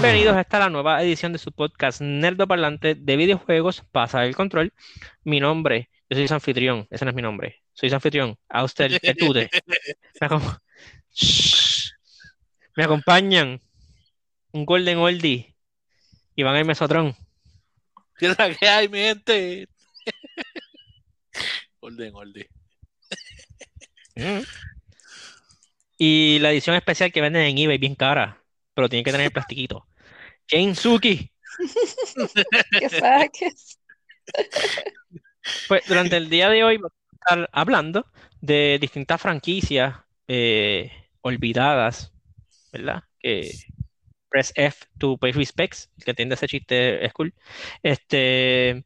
Bienvenidos a esta la nueva edición de su podcast Nerdo Parlante de videojuegos Pasa el Control. Mi nombre, yo soy su anfitrión, ese no es mi nombre, soy su anfitrión, Auster Petute. Me, acom- Shh. Me acompañan un Golden Oldie, Iván el Mesotron. ¿Qué es la que hay, mi gente? Orden, orden. Mm. Y la edición especial que venden en eBay bien cara, pero tiene que tener el plastiquito. Jane Suki. que saques. Pues durante el día de hoy vamos a estar hablando de distintas franquicias eh, olvidadas, ¿verdad? Que press F to pay respects, que entiende ese chiste es cool. Este,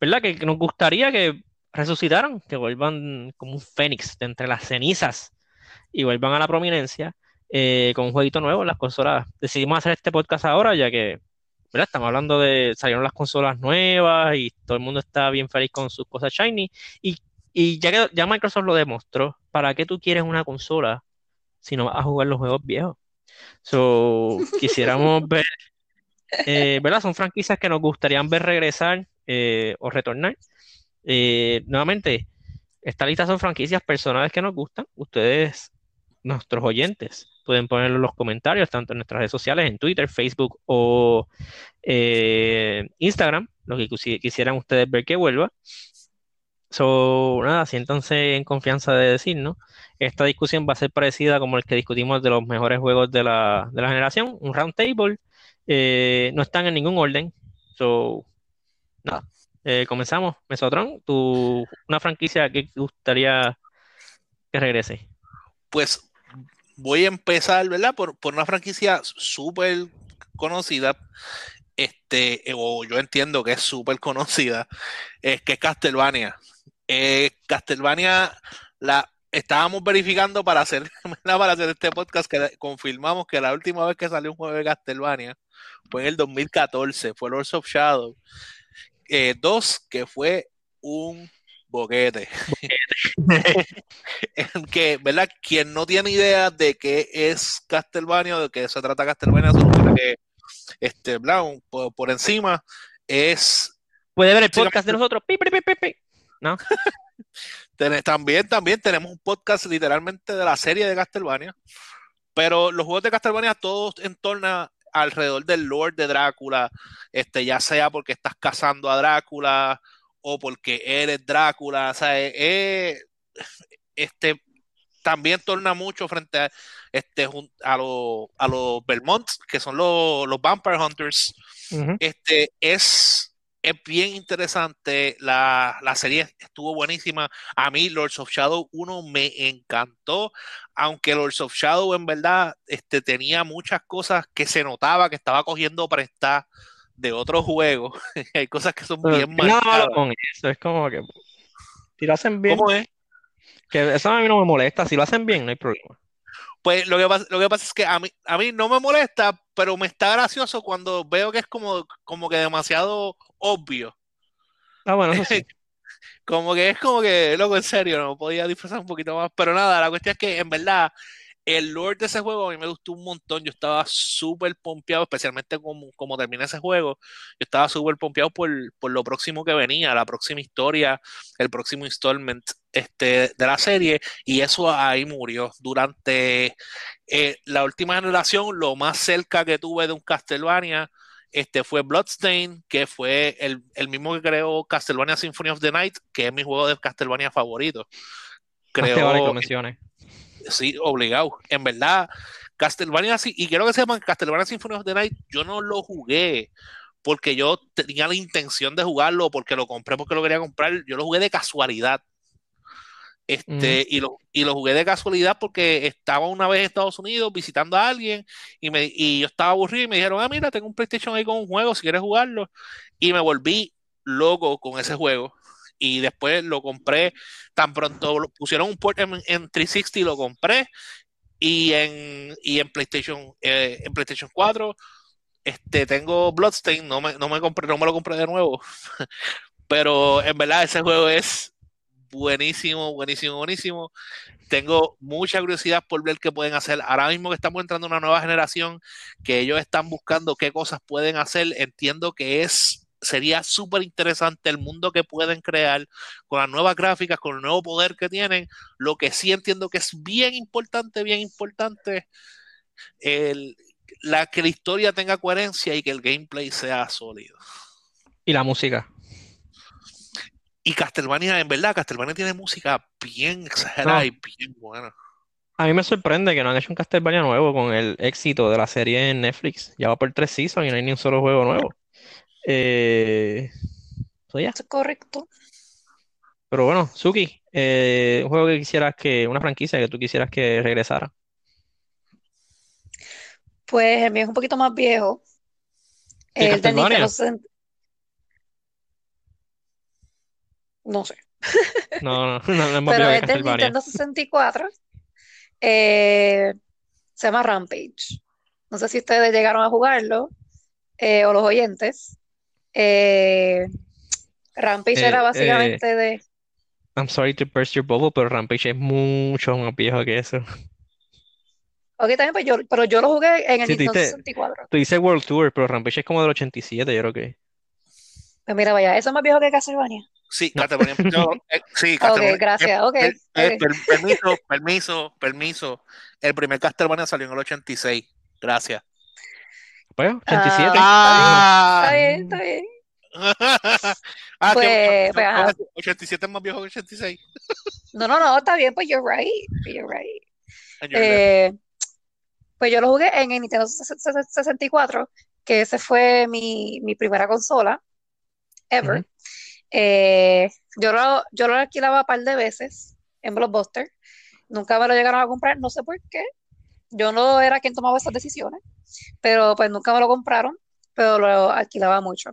¿verdad? Que nos gustaría que resucitaran, que vuelvan como un fénix de entre las cenizas y vuelvan a la prominencia eh, con un jueguito nuevo en las consolas. Decidimos hacer este podcast ahora, ya que ¿verdad? Estamos hablando de, salieron las consolas nuevas y todo el mundo está bien feliz con sus cosas shiny. Y, y ya que ya Microsoft lo demostró, ¿para qué tú quieres una consola si no vas a jugar los juegos viejos? So, quisiéramos ver, eh, ¿verdad? Son franquicias que nos gustarían ver regresar eh, o retornar. Eh, nuevamente, esta lista son franquicias personales que nos gustan. Ustedes, nuestros oyentes, pueden ponerlo en los comentarios, tanto en nuestras redes sociales, en Twitter, Facebook o eh, Instagram, lo que quisi- quisieran ustedes ver que vuelva. So, nada, siéntanse en confianza de decirnos. Esta discusión va a ser parecida como el que discutimos de los mejores juegos de la, de la generación, un round table. Eh, no están en ningún orden. So, nada. Eh, comenzamos. Mesotron, tu, una franquicia que gustaría que regrese. Pues voy a empezar, ¿verdad? Por, por una franquicia súper conocida. Este, eh, o yo entiendo que es súper conocida, es que es Castlevania. Eh, Castlevania la estábamos verificando para hacer, para hacer este podcast que confirmamos que la última vez que salió un juego de Castlevania fue en el 2014, fue Lords of Shadow. Eh, dos, que fue un boquete. en que, ¿verdad? Quien no tiene idea de qué es Castlevania de qué se trata Castlevania, solo que este. Un- por, por encima es Puede ver el podcast de nosotros. Pi, pi, pi, pi, pi. ¿No? también, también tenemos un podcast literalmente de la serie de Castlevania, pero los juegos de Castlevania todos en torno alrededor del Lord de Drácula, este, ya sea porque estás cazando a Drácula o porque eres Drácula, o sea, eh, eh, este también torna mucho frente a, este, a, los a los Belmont, que son los, los Vampire Hunters. Este es, es bien interesante. La, la serie estuvo buenísima. A mí, Lords of Shadow 1 me encantó. Aunque Lords of Shadow en verdad este, tenía muchas cosas que se notaba que estaba cogiendo prestar de otros juegos. Hay cosas que son Pero bien marcadas. con eso. Es como que si lo hacen bien, ¿Cómo es? que eso a mí no me molesta. Si lo hacen bien, no hay problema. Pues lo que pasa, lo que pasa es que a mí, a mí no me molesta, pero me está gracioso cuando veo que es como, como que demasiado obvio. Ah, bueno, eso sí. Como que es como que, loco, en serio, no podía disfrazar un poquito más. Pero nada, la cuestión es que en verdad el lore de ese juego a mí me gustó un montón. Yo estaba súper pompeado, especialmente como, como termina ese juego. Yo estaba súper pompeado por, por lo próximo que venía, la próxima historia, el próximo installment este, de la serie. Y eso ahí murió. Durante eh, la última generación, lo más cerca que tuve de un Castlevania este fue Bloodstain, que fue el, el mismo que creó Castlevania Symphony of the Night, que es mi juego de Castlevania favorito. Vale que menciones. Sí, obligado. En verdad, Castlevania, y quiero que sepan, Castlevania Symphony of the Night, yo no lo jugué porque yo tenía la intención de jugarlo, porque lo compré, porque lo quería comprar. Yo lo jugué de casualidad. Este, y, lo, y lo jugué de casualidad porque estaba una vez en Estados Unidos visitando a alguien y, me, y yo estaba aburrido y me dijeron, ah, mira, tengo un PlayStation ahí con un juego, si quieres jugarlo. Y me volví loco con ese juego. Y después lo compré, tan pronto pusieron un port en, en 360 y lo compré. Y en, y en PlayStation, eh, en PlayStation 4 este, tengo Bloodstain, no me, no me compré, no me lo compré de nuevo. Pero en verdad ese juego es buenísimo, buenísimo, buenísimo. Tengo mucha curiosidad por ver qué pueden hacer. Ahora mismo que estamos entrando a una nueva generación, que ellos están buscando qué cosas pueden hacer, entiendo que es sería súper interesante el mundo que pueden crear con las nuevas gráficas, con el nuevo poder que tienen. Lo que sí entiendo que es bien importante, bien importante, el, la, que la historia tenga coherencia y que el gameplay sea sólido. Y la música. Y Castlevania, en verdad, Castlevania tiene música bien exagerada No. y bien buena. A mí me sorprende que no han hecho un Castlevania nuevo con el éxito de la serie en Netflix. Ya va por tres seasons y no hay ni un solo juego nuevo. Eh, ya. Eso es correcto. Pero bueno, Suki, eh, un juego que quisieras que, una franquicia que tú quisieras que regresara. Pues el mío es un poquito más viejo. ¿De El de Castlevania? Nintendo 60 No sé. No, no, no, no es más Pero viejo que es del Castlevania. Nintendo 64. Eh, se llama Rampage. No sé si ustedes llegaron a jugarlo eh, o los oyentes. Eh, Rampage Eh, era eh, básicamente de. I'm sorry to burst your bubble, pero Rampage es mucho más viejo que eso. Ok, también, pues yo, pero yo lo jugué en el Sí, tú Nintendo dices, 64. tú dices World Tour, pero Rampage es como del 87, yo creo que. Pues mira, vaya, eso es más viejo que Castlevania. Sí, No. Castlevania. yo- eh, sí, Ok, Castlevania. gracias. Ok, Eh, eh, ok. per- permiso, permiso, permiso. El primer Castlevania salió en el 86. Gracias. Pues, 87. Ah, Está bien, está bien. ah, Pues- que pues, ajá. 87 es más viejo que 86. No, no, no, está bien, pues you're right. You're right. You're left. Eh, pues yo lo jugué en el Nintendo 64, que ese fue mi, mi primera consola ever. Eh, yo lo, yo lo alquilaba un par de veces en Blockbuster. Nunca me lo llegaron a comprar, no sé por qué. Yo no era quien tomaba esas decisiones, pero pues nunca me lo compraron, pero lo alquilaba mucho.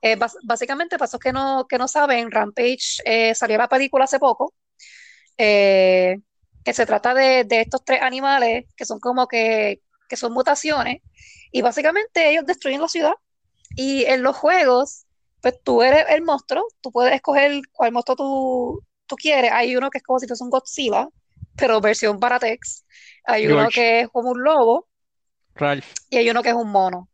Eh, básicamente, para esos que no, que no saben, Rampage eh, salió la película hace poco, eh, que se trata de, de estos tres animales que son como que, que son mutaciones, y básicamente ellos destruyen la ciudad. Y en los juegos, pues tú eres el monstruo, tú puedes escoger cuál monstruo tú, tú quieres. Hay uno que es como si fuese un Godzilla, pero versión Baratex. Hay uno que es como un lobo Ralph. y hay uno que es un mono.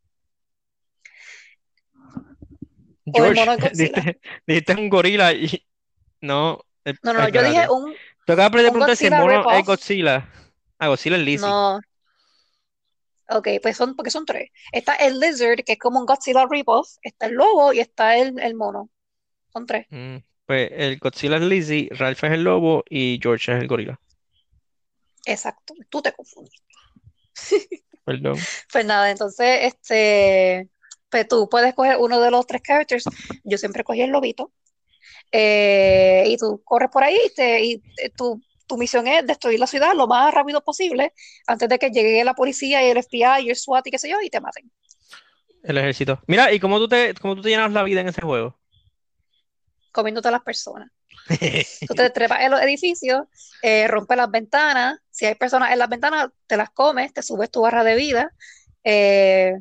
O el George, mono dijiste, dijiste un gorila y. No. eh, No, no, yo espérate. dije un, Tú acabas de un preguntar si el mono es. Godzilla. Ah, Godzilla es Lizzie. No. Ok, pues son, porque son tres. Está el lizard, que es como un Godzilla rip-off, está el lobo y está el, el mono. Son tres. Mm, pues el Godzilla es Lizzie, Ralph es el lobo y George es el gorila. Exacto. Tú te confundes. Perdón. Pues nada, entonces, este, pues tú puedes coger uno de los tres characters. Yo siempre cogí el lobito. Eh, y tú corres por ahí y, te- y eh, tu, tu misión es destruir la ciudad lo más rápido posible antes de que llegue la policía y el FBI y el SWAT y qué sé yo y te maten. El ejército. Mira, ¿y cómo tú te, cómo tú te llenas la vida en ese juego? comiéndote a las personas. Tú te trepas en los edificios, eh, rompes las ventanas. Si hay personas en las ventanas, te las comes, te subes tu barra de vida. Eh,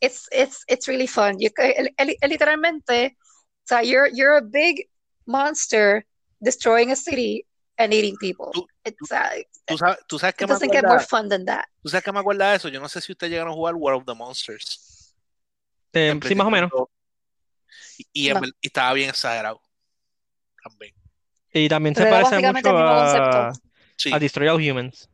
it's, it's, it's really fun. You- el- el- el- literalmente, o sea, you're, you're a big monster destroying a city and eating people. Tú- It's, uh, ¿Tú sabes, tú sabes it qué me doesn't get more fun than that. ¿Tú sabes qué me acuerda de eso? Yo no sé si ustedes llegaron a jugar World of the Monsters. Eh, en sí, más o menos. PlayStation 2. Y, y en No. ver- y estaba bien exagerado. También. Y también se Pero parece mucho a. Sí, a Destroy All Humans.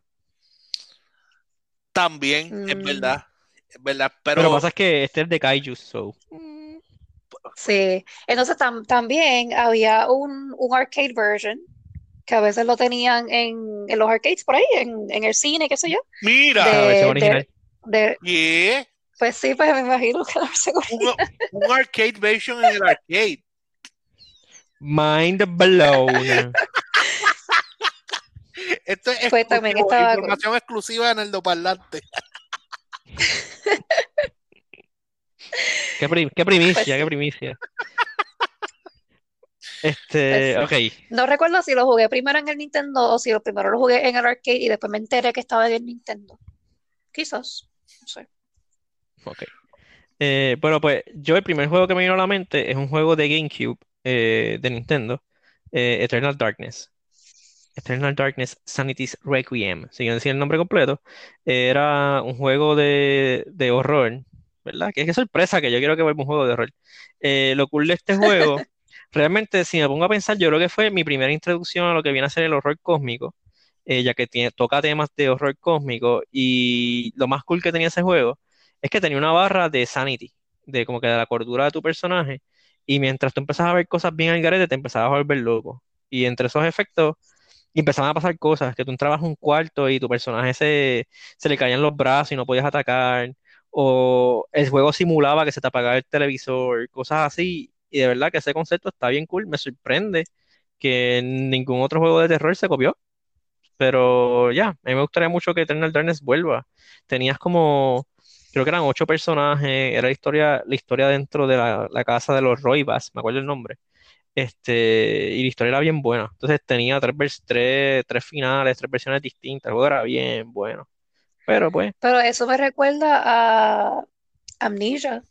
también, es Mm. verdad. Es verdad. Pero Pero, lo que pasa es que este es de Kaiju, so. Sí, entonces tam- también había un, un arcade version que a veces lo tenían en, en los arcades por ahí, en, en el cine, qué sé yo. mira, La versión De, original. de, de- yeah, pues sí, pues me imagino que la versión un, un arcade version en el arcade. Mind blown. Esto es Pues también estaba- información exclusiva en el doparlante. Qué, pri- qué primicia, Pues qué primicia. Este, Pues ok. No recuerdo si lo jugué primero en el Nintendo o si lo primero lo jugué en el arcade y después me enteré que estaba en el Nintendo. Quizás, no sé. Ok. Eh, bueno, pues yo el primer juego que me vino a la mente es un juego de GameCube eh, de Nintendo eh, Eternal Darkness. Eternal Darkness Sanity's Requiem, si quieren decir el nombre completo, era un juego de, de horror, ¿verdad? Que qué sorpresa que yo quiero que vuelva un juego de horror. Eh, lo cool de este juego, realmente, si me pongo a pensar, yo creo que fue mi primera introducción a lo que viene a ser el horror cósmico, ya que tiene, toca temas de horror cósmico, y lo más cool que tenía ese juego es que tenía una barra de sanity, de como que de la cordura de tu personaje, y mientras tú empezabas a ver cosas bien al garete, te empezabas a volver loco. Y entre esos efectos empezaban a pasar cosas, que tú entrabas a un cuarto y tu personaje se, se le caían los brazos y no podías atacar, o el juego simulaba que se te apagaba el televisor, cosas así, y de verdad que ese concepto está bien cool, me sorprende que ningún otro juego de terror se copió, pero ya, a mí me gustaría mucho que Eternal Darkness vuelva. Tenías como, creo que eran ocho personajes, era la historia, la historia dentro de la, la casa de los Roybas, me acuerdo el nombre. Este, y la historia era bien buena. Entonces tenía tres, tres, tres finales, tres versiones distintas. El juego era bien bueno. Pero pues, Pero eso me recuerda a Amnesia.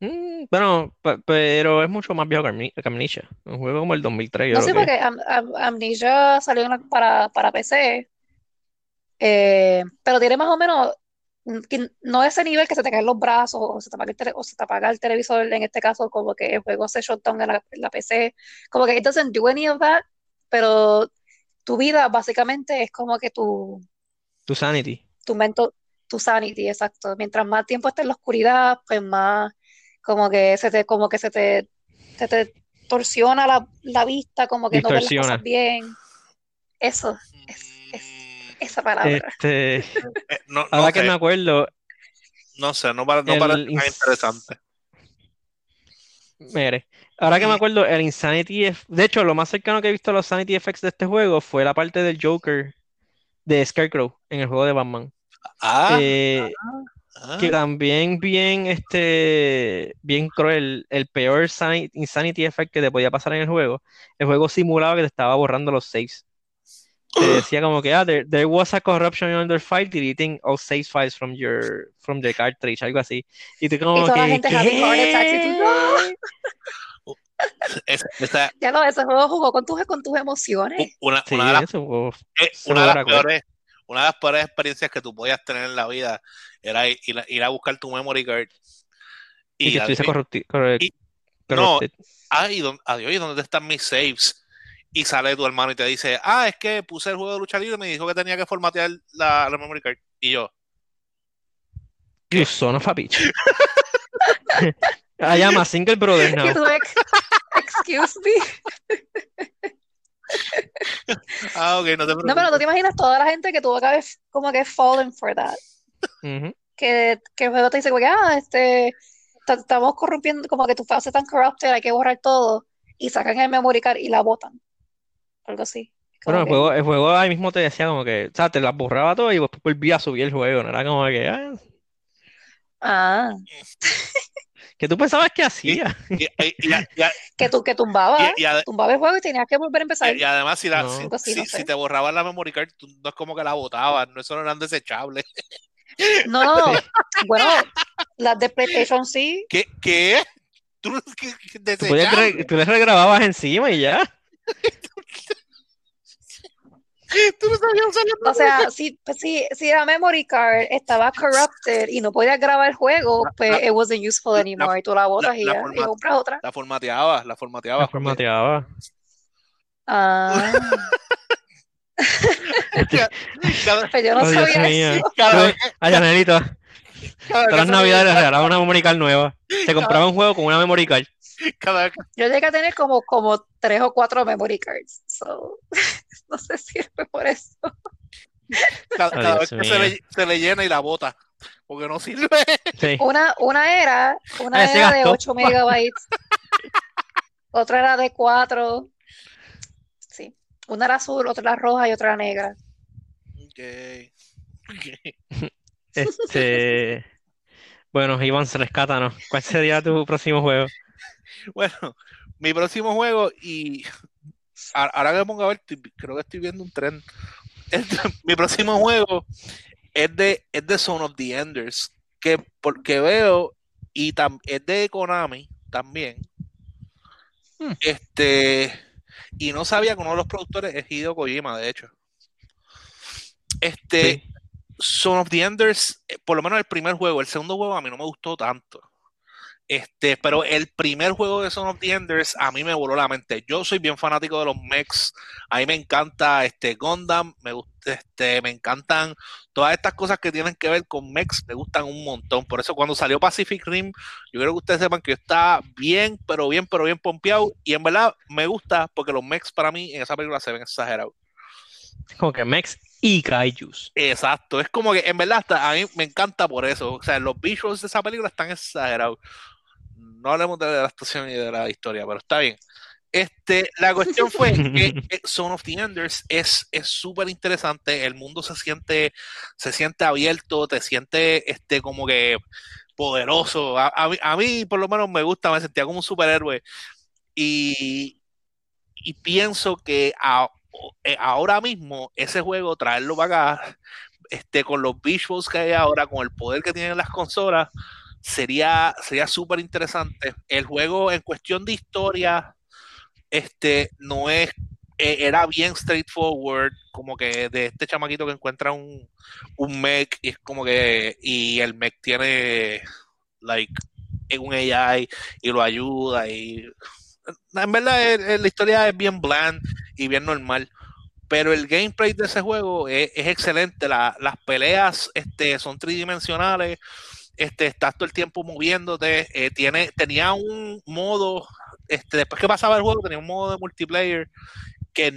mm, bueno, pe- pero es mucho más viejo que Amni- que Amnesia. Un juego como el 2003, yo No sé, que. porque Am- Am- Amnesia salió para, para PC, eh, pero tiene más o menos, que no ese nivel que se te caen los brazos o se te apaga el, tele- o se te apaga el televisor, en este caso, como que el juego se shutdown en la, en la PC, como que it doesn't do any of that, pero tu vida básicamente es como que tu, Tu Sanity. tu mental, tu sanity, exacto. Mientras más tiempo estés en la oscuridad, pues más como que se te, como que se te, se te torsiona la, la vista, como que no ves las cosas bien. Eso, es, es esa palabra. Este, eh, no, no ahora que sé, me acuerdo, no sé, no, para- no el parece interesante. Mire, ahora que me acuerdo, el Insanity, Eff- de hecho, lo más cercano que he visto a los Sanity Effects de este juego fue la parte del Joker de Scarecrow en el juego de Batman. Ah, Eh, ah, que también bien, este, bien cruel, el peor sani- Insanity Effect que te podía pasar en el juego. El juego simulaba que te estaba borrando los saves. Te decía como que, ah, there, there was a corruption on file, deleting all save files from your, from the cartridge, algo así. Y tú Y como toda la que, gente heart attacks y tú, ¡no! ¿qué? esa- esa- Ya lo, ese juego jugó con tus, con tus emociones. una, Sí, una de las, eh, una de las peores, una de las peores experiencias que tú podías tener en la vida era ir, ir a- buscar tu memory card Y y, que estuviese adivin- corrupti- corre- y- no, ay, ¿dó- adiós, ¿y dónde están mis saves? Y sale tu hermano y te dice, ah, es que puse el juego de lucha libre y me dijo que tenía que formatear la, la memory card. Y yo, You son of a bitch. I am a single brother now. ex- excuse me. ah, ok, no te No, pero tú te imaginas toda la gente que tuvo que haber como que fallen for that. Que, que el juego te dice como que, ah, este, ta- estamos corrompiendo, como que tu fase tan corrupted, hay que borrar todo. Y sacan el memory card y la botan. Algo así. Bueno, el que, juego, el juego ahí mismo te decía como que, o sea, te las borraba todo y después volvía a subir el juego, no era como que, ah, ah, ¿qué tú pensabas que Y, hacía? y- y- y- y- que tú que tumbaba, y- y ade- tumbaba el juego y tenías que volver a empezar. y- además, si, la- No. si, Algo así, si- no sé. si te borraban la memory card, tú- no es como que la botabas, no, eso no eran desechables. No, no, bueno, las de PlayStation sí. ¿Qué? ¿Qué? ¿Tú, qué- qué Tú, podías desechable? re- tú les regrababas encima y ya. ¿Tú no sabías usar la O sea, si, pues, si, si la memory card estaba corrupted y no podías grabar el juego, pues la- it wasn't useful la- anymore. Y tú la botas y ya, compras otra. La formateabas, la formateabas. La formateaba. Ah, Cada, pues yo no Oh, sabía eso. cada Ay, vez todas las navidades veía- regalaban una memory card nueva. Se compraba un juego con una memory card. cada vez que- Yo llegué a tener como, como tres o cuatro memory cards. No sé si sirve por eso. cada- Oh, cada vez que se le, se le llena y la bota. Porque no sirve. Sí. Una, una era, una Ah, se era de gastó. 8 megabytes. Otra era de 4. Sí. Una era azul, otra era roja y otra era negra. Ok. Este. Bueno, Iván, rescátanos. ¿Cuál sería tu próximo juego? Bueno, mi próximo juego y ahora que me pongo a ver, creo que estoy viendo un tren. Este, mi próximo juego es de, es de Son of the Enders, que porque veo y tam- es de Konami también. Hmm. Este, y no sabía que uno de los productores es Hideo Kojima, de hecho. Este, Sí. Son of the Enders, eh, por lo menos el primer juego, el segundo juego a mí no me gustó tanto. Este, pero el primer juego de Son of the Enders a mí me voló la mente. Yo soy bien fanático de los mechs. A mí me encanta este Gundam, me gusta, este, me encantan todas estas cosas que tienen que ver con mechs, me gustan un montón. Por eso cuando salió Pacific Rim, yo quiero que ustedes sepan que yo estaba bien, pero bien, pero bien pompeado. Y en verdad me gusta porque los mechs para mí en esa película se ven exagerados. Como que Mex y Kaijus. Exacto, es como que en verdad hasta a mí me encanta por eso. O sea, los visuals de esa película están exagerados. No hablemos de la actuación y de la historia, pero está bien. Este, la cuestión fue que eh, Son of the Enders es es súper interesante. El mundo se siente, se siente abierto, te siente este, como que poderoso. A, a mí, a mí, por lo menos, me gusta, me sentía como un superhéroe. Y, y pienso que a- eh, ahora mismo ese juego, traerlo para acá, este, con los visuals que hay ahora, con el poder que tienen las consolas, sería sería súper interesante. El juego en cuestión de historia, este, no es, eh, era bien straightforward, como que de este chamaquito que encuentra un, un mech y es como que, y el mech tiene, like, un AI y lo ayuda y en verdad eh, eh, la historia es bien bland y bien normal pero el gameplay de ese juego es, excelente. La- las peleas este, son tridimensionales. Este, estás todo el tiempo moviéndote. eh, tiene, tenía un modo, este, después que pasaba el juego, tenía un modo de multiplayer que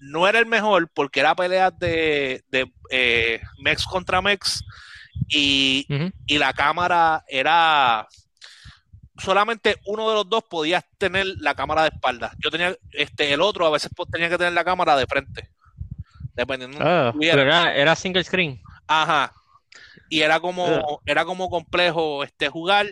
no era el mejor porque era peleas de, de eh, mechs contra mechs y, la cámara era solamente uno de los dos podía tener la cámara de espalda. Yo tenía, este, el otro a veces pues, tenía que tener la cámara de frente. Dependiendo de Ah, pero era, era single screen. Ajá. Y era como, Ugh. era como complejo este jugar.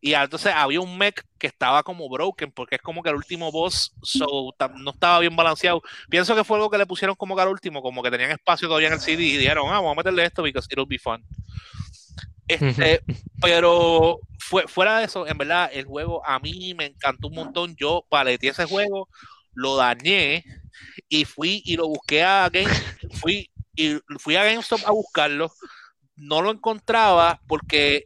Y entonces había un mech que estaba como broken, porque es como que el último boss so, no estaba bien balanceado. Pienso que fue algo que le pusieron como que al último, como que tenían espacio todavía en el CD y dijeron, ah, vamos a meterle esto because it'll be fun. Este, pero fue, fuera de eso, en verdad, el juego a mí me encantó un montón. Yo paleteé ese juego, lo dañé y fui y lo busqué a Game, fui y fui a GameStop a buscarlo. No lo encontraba porque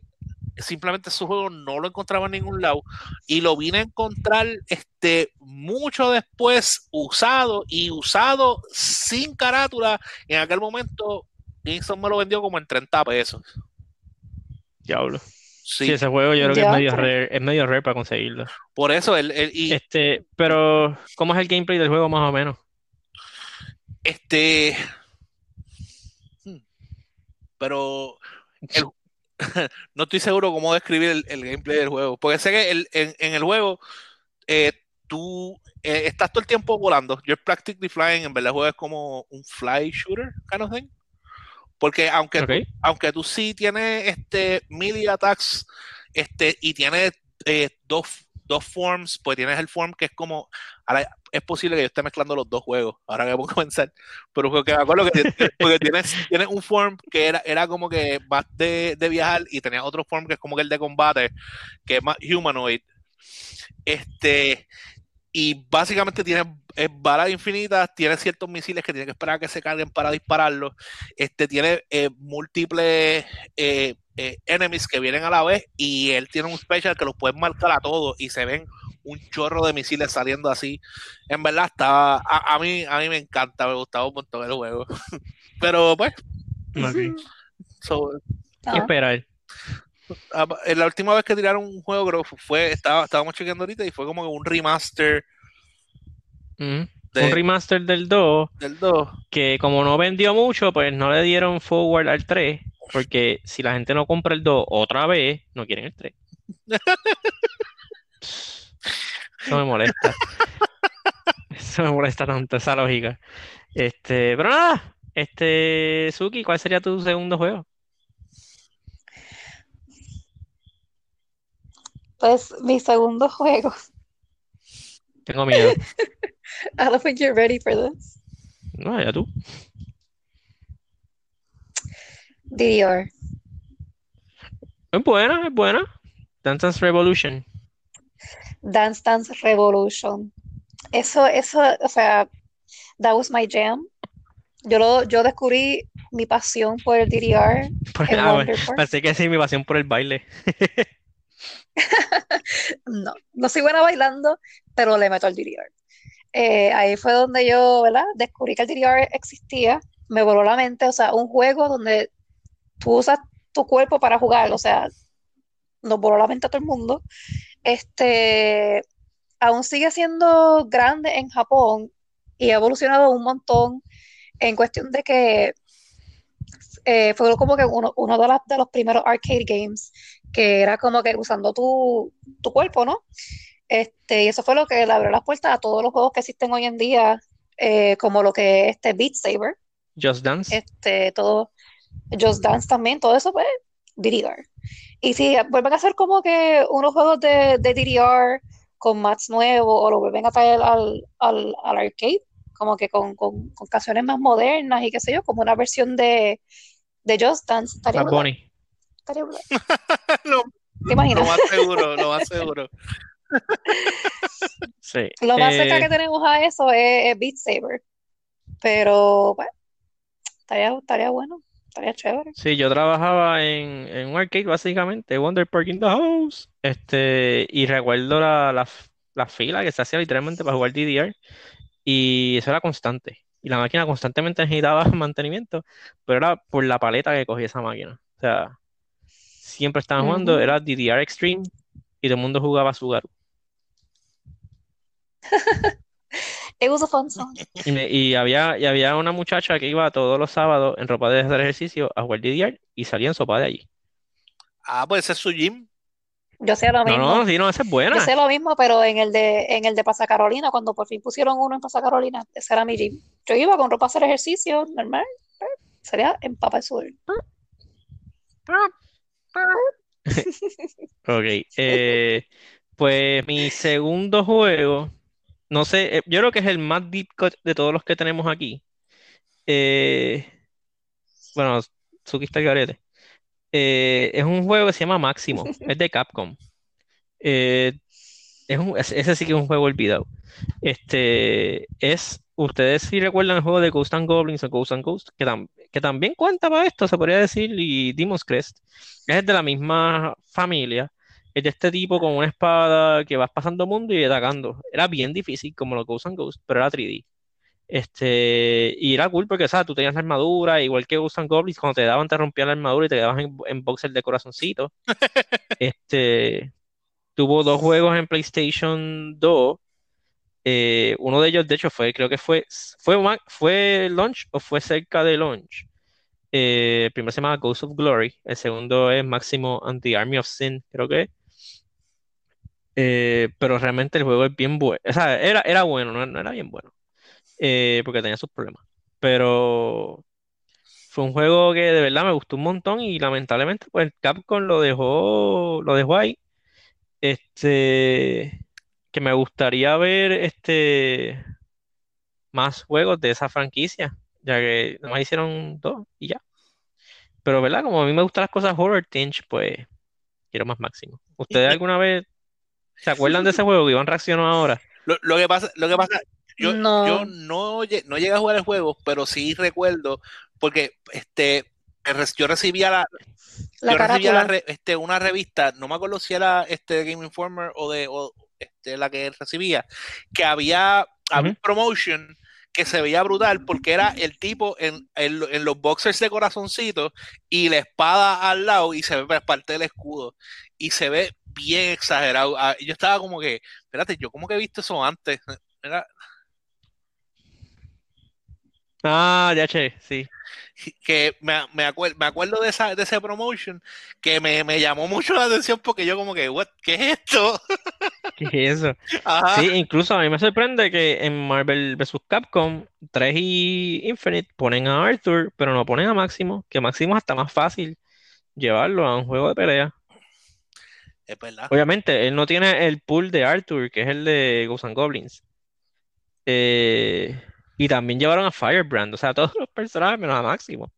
simplemente ese juego no lo encontraba en ningún lado y lo vine a encontrar este mucho después usado y usado sin carátula. En aquel momento GameStop me lo vendió como en 30 pesos. Diablo. Sí, Sí, ese juego yo creo que es medio rare, es medio rare para conseguirlo. por eso el, el- y Este, pero ¿cómo es el gameplay del juego más o menos? este pero el- no estoy seguro cómo describir el, el gameplay del juego, porque sé que el- en, en el juego eh, tú eh, estás todo el tiempo volando. You're practically flying, en verdad el juego es como un fly shooter kind of thing. Porque aunque, tú, aunque tú sí tienes este melee attacks este, y tienes eh, dos, dos forms, pues tienes el form que es como. ahora, es posible que yo esté mezclando los dos juegos, ahora que pongo a pensar. Pero porque me acuerdo que porque tienes, tienes un form que era, era como que más de, de viajar y tenías otro form que es como que el de combate, que es más humanoid. Este, y básicamente tienes balas infinitas, tienes ciertos misiles que tienes que esperar a que se carguen para dispararlos. Este tiene eh, múltiples eh, eh, enemies que vienen a la vez y él tiene un special que los puedes marcar a todos y se ven un chorro de misiles saliendo así. En verdad estaba a, a mí a mí me encanta, me gustaba un montón el juego. Pero pues Ok. so, ¿Qué Ah, esperar? en la última vez que tiraron un juego creo que fue estaba estábamos chequeando ahorita y fue como un remaster de- Un remaster del 2 del 2. que como no vendió mucho, pues no le dieron forward al 3, porque si la gente no compra el 2 otra vez, no quieren el 3. Eso me molesta. Eso me molesta tanto esa lógica. Este, pero nada, este, Suki, ¿cuál sería tu segundo juego? Pues mi segundo juego. Tengo miedo. I don't think you're ready for this. No, ya tú. DDR. Es buena, es buena. Dance Dance Revolution. Dance Dance Revolution. Eso, eso, o sea, that was my jam. Yo, lo, yo descubrí mi pasión por el DDR Por- ah. Pensé que sí, mi pasión por el baile. No, no soy buena bailando, pero le meto al DDR. Eh, ahí fue donde yo, ¿verdad? Descubrí que el DDR existía, me voló la mente, o sea, un juego donde tú usas tu cuerpo para jugar, o sea, nos voló la mente a todo el mundo. Este, aún sigue siendo grande en Japón y ha evolucionado un montón en cuestión de que eh, fue como que uno, uno de, las- de los primeros arcade games que era como que usando tu, tu cuerpo, ¿no? Este, y eso fue lo que le abrió las puertas a todos los juegos que existen hoy en día, eh, como lo que es este Beat Saber, Just Dance. este, todo, Just Dance también, todo eso, pues, DDR. Y si vuelven a hacer como que unos juegos de, de DDR con mats nuevos o lo vuelven a traer al, al, al arcade, como que con, con, con canciones más modernas y qué sé yo, como una versión de, de Just Dance, estaría Bunny. estaría lo, ¿Te lo imaginas? más seguro, lo más seguro. Sí. Lo más cerca Eh, que tenemos a eso es, es Beat Saber. Pero, bueno, estaría, estaría bueno, estaría chévere. Sí, yo trabajaba en, en un arcade básicamente, Wonder Park in the House. Este, y recuerdo la, la, la fila que se hacía literalmente para jugar DDR. Y eso era constante. Y la máquina constantemente necesitaba mantenimiento, pero era por la paleta que cogía esa máquina. O sea, siempre estaban jugando, era DDR Extreme y todo el mundo jugaba Sugaru. It was a fun song. Y, me- y había, y había una muchacha que iba todos los sábados en ropa de hacer ejercicio a jugar DDR y salía en sopa de allí. Ah, pues ese es su gym. Yo sé lo No, mismo. no, sí, no, esa es Yo buena. sé lo mismo, pero en el de, en el de Pasa Carolina, cuando por fin pusieron uno en Pasa Carolina, ese era mi gym. Yo iba con ropa a hacer ejercicio, normal, sería en papa de sudor. Ok, eh, pues mi segundo juego, no sé, eh, yo creo que es el más deep cut de todos los que tenemos aquí. Eh, bueno, Suki está garete. Eh, es un juego que se llama Máximo, es de Capcom. Eh, es un- ese sí que es un juego olvidado. Este es, ustedes si recuerdan el juego de Ghost and Goblins o Ghost and Ghost, que, tam- que también cuenta para esto, se podría decir, y Demon's Crest, es de la misma familia. Es de este tipo con una espada que vas pasando mundo y atacando. Era bien difícil, como los Ghost and Ghost, pero era 3D. Este, y era cool porque, ¿sabes? Tú tenías la armadura, igual que and Goblins, cuando te daban, te rompían la armadura y te quedabas en, en boxer de corazoncito. Este, tuvo dos juegos en PlayStation 2. Eh, uno de ellos, de hecho, fue, creo que fue, fue, fue launch o fue cerca de launch. Eh, el primero se llama Ghost of Glory, el segundo es Máximo and the Army of Sin, creo que. Eh, pero realmente el juego es bien bueno. O sea, era, era bueno, no, no era bien bueno. eh, porque tenía sus problemas. Pero fue un juego que de verdad me gustó un montón y lamentablemente pues Capcom lo dejó, lo dejó ahí. Este, que me gustaría ver este más juegos de esa franquicia, ya que nomás hicieron dos y ya. Pero verdad, como a mí me gustan las cosas horror tinge, pues quiero más máximo. ¿Ustedes alguna vez se acuerdan de ese juego que Iván reaccionó ahora? Lo, lo que pasa, lo que pasa, yo No. yo no, no llegué a jugar el juego, pero sí recuerdo, porque este, yo recibía la, La yo recibía la carátula. re- este, una revista, no me acuerdo si era este Game Informer o de o, este, la que recibía, que había, había un promotion que se veía brutal porque era el tipo en, en, en los boxers de corazoncito y la espada al lado y se ve parte del escudo y se ve bien exagerado. Ah, Yo estaba como que, espérate, yo como que he visto eso antes. Era- Ah, ya che, sí. que me, me, acuer- me acuerdo de, esa, de ese promotion que me, me llamó mucho la atención porque yo como que, "What? ¿qué es esto? ¿Qué es eso? Ajá. Sí, incluso a mí me sorprende que en Marvel vs. Capcom 3 y Infinite ponen a Arthur, pero no ponen a Máximo, que Máximo es hasta más fácil llevarlo a un juego de pelea. Es verdad. Obviamente, él no tiene el pool de Arthur, que es el de Ghosts and Goblins. Eh, y también llevaron a Firebrand, o sea, todos los personajes menos a Máximo.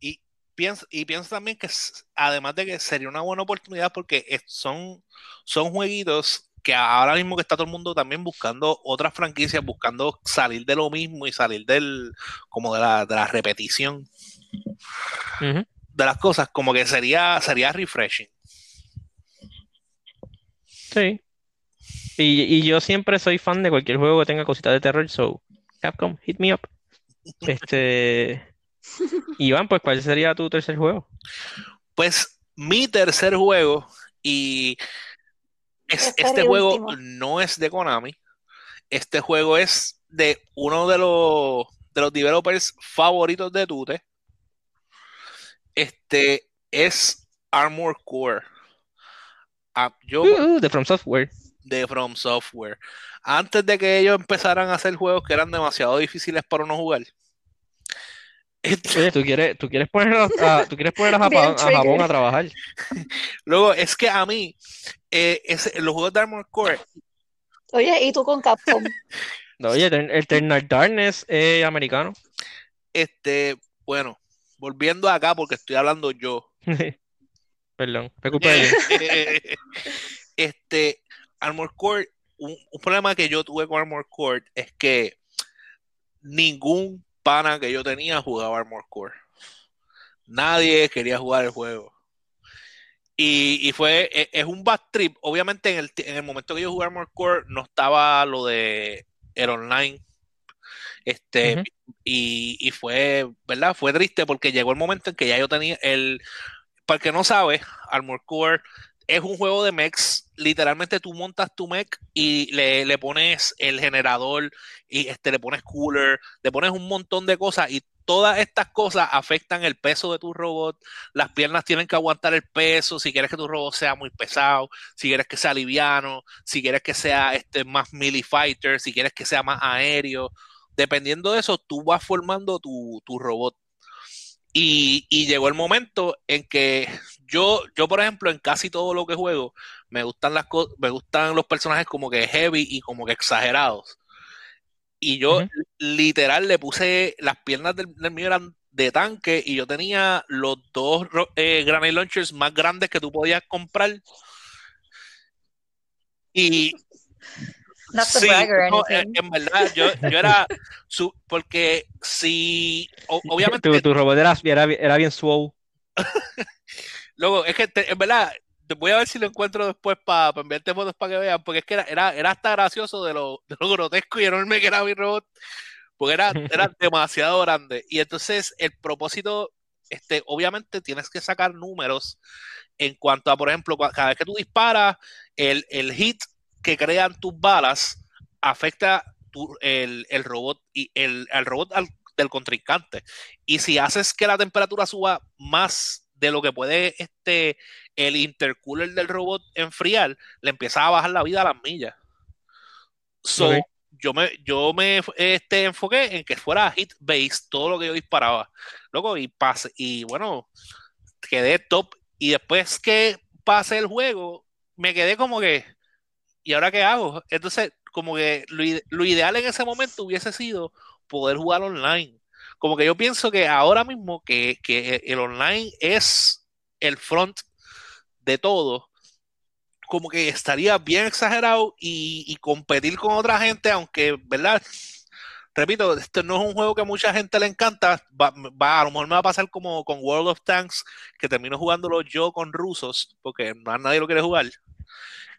Y pienso, y pienso también que además de que sería una buena oportunidad porque son, son jueguitos que ahora mismo que está todo el mundo también buscando otras franquicias, buscando salir de lo mismo y salir del, como de la, de la repetición de las cosas, como que sería, sería refreshing. Sí. Y, y yo siempre soy fan de cualquier juego que tenga cositas de terror, so Capcom, hit me up. Este. Iván, pues, ¿cuál sería tu tercer juego? Pues mi tercer juego, y es- este y juego último. no es de Konami, este juego es de uno de los, de los developers favoritos de Tute. Este es Armor Core. Ah, yo Uh, de From Software. de From Software. Antes de que ellos empezaran a hacer juegos que eran demasiado difíciles para uno jugar. Oye, ¿tú quieres, tú quieres poner a, a- tú quieres poner a Japón, a Japón a trabajar? Luego, es que a mí, eh, los juegos de Armor Core, Oye, ¿y tú con Capcom? No, oye, el Eternal Darkness es americano. este, bueno, volviendo acá porque estoy hablando yo. Perdón, fue culpa de este, Armor Core, un, un problema que yo tuve con Armor Core es que ningún pana que yo tenía jugaba Armor Core. Nadie quería jugar el juego. Y, y fue, e- es un bad trip. Obviamente en el, en el momento que yo jugué Armor Core no estaba lo de el online. Este, y, y fue, ¿verdad? Fue triste porque llegó el momento en que ya yo tenía el, para el que no sabe, Armor Core es un juego de mechs. Literalmente tú montas tu mech y le, pones el generador y este, le pones cooler, le pones un montón de cosas y todas estas cosas afectan el peso de tu robot. Las piernas tienen que aguantar el peso. Si quieres que tu robot sea muy pesado, si quieres que sea liviano, si quieres que sea este, más melee fighter, si quieres que sea más aéreo. Dependiendo de eso, tú vas formando tu, tu robot. Y, y llegó el momento en que yo, yo, por ejemplo, en casi todo lo que juego, me gustan las me gustan los personajes como que heavy y como que exagerados. Y yo literal le puse las piernas del, del mío eran de tanque y yo tenía los dos eh, granate launchers más grandes que tú podías comprar. Y Not Sí, no, anything. en verdad, yo, yo era su, porque si o- obviamente Tu, tu robot era, era, era bien swole. Luego, es que te- en verdad, te voy a ver si lo encuentro después para enviarte fotos para que vean, porque es que era, era, era hasta gracioso de lo, de lo grotesco y enorme que era mi robot, porque era, era demasiado grande. Y entonces el propósito, este, obviamente tienes que sacar números en cuanto a, por ejemplo, cada vez que tú disparas, el, el hit que crean tus balas afecta tu- el, el robot y el, al robot al- del contrincante. Y si haces que la temperatura suba más de lo que puede este, el intercooler del robot enfriar, le empieza a bajar la vida a las millas. So, yo me, yo me este, enfoqué en que fuera hit base todo lo que yo disparaba. Luego, y pase, y bueno, quedé top. Y después que pasé el juego, me quedé como que, ¿y ahora qué hago? Entonces, como que lo, lo ideal en ese momento hubiese sido poder jugar online. Como que yo pienso que ahora mismo que, que el online es el front de todo, como que estaría bien exagerado y, y competir con otra gente, aunque, ¿verdad? Repito, este no es un juego que a mucha gente le encanta. Va, va- a lo mejor me va a pasar como con World of Tanks, que termino jugándolo yo con rusos, porque más nadie lo quiere jugar.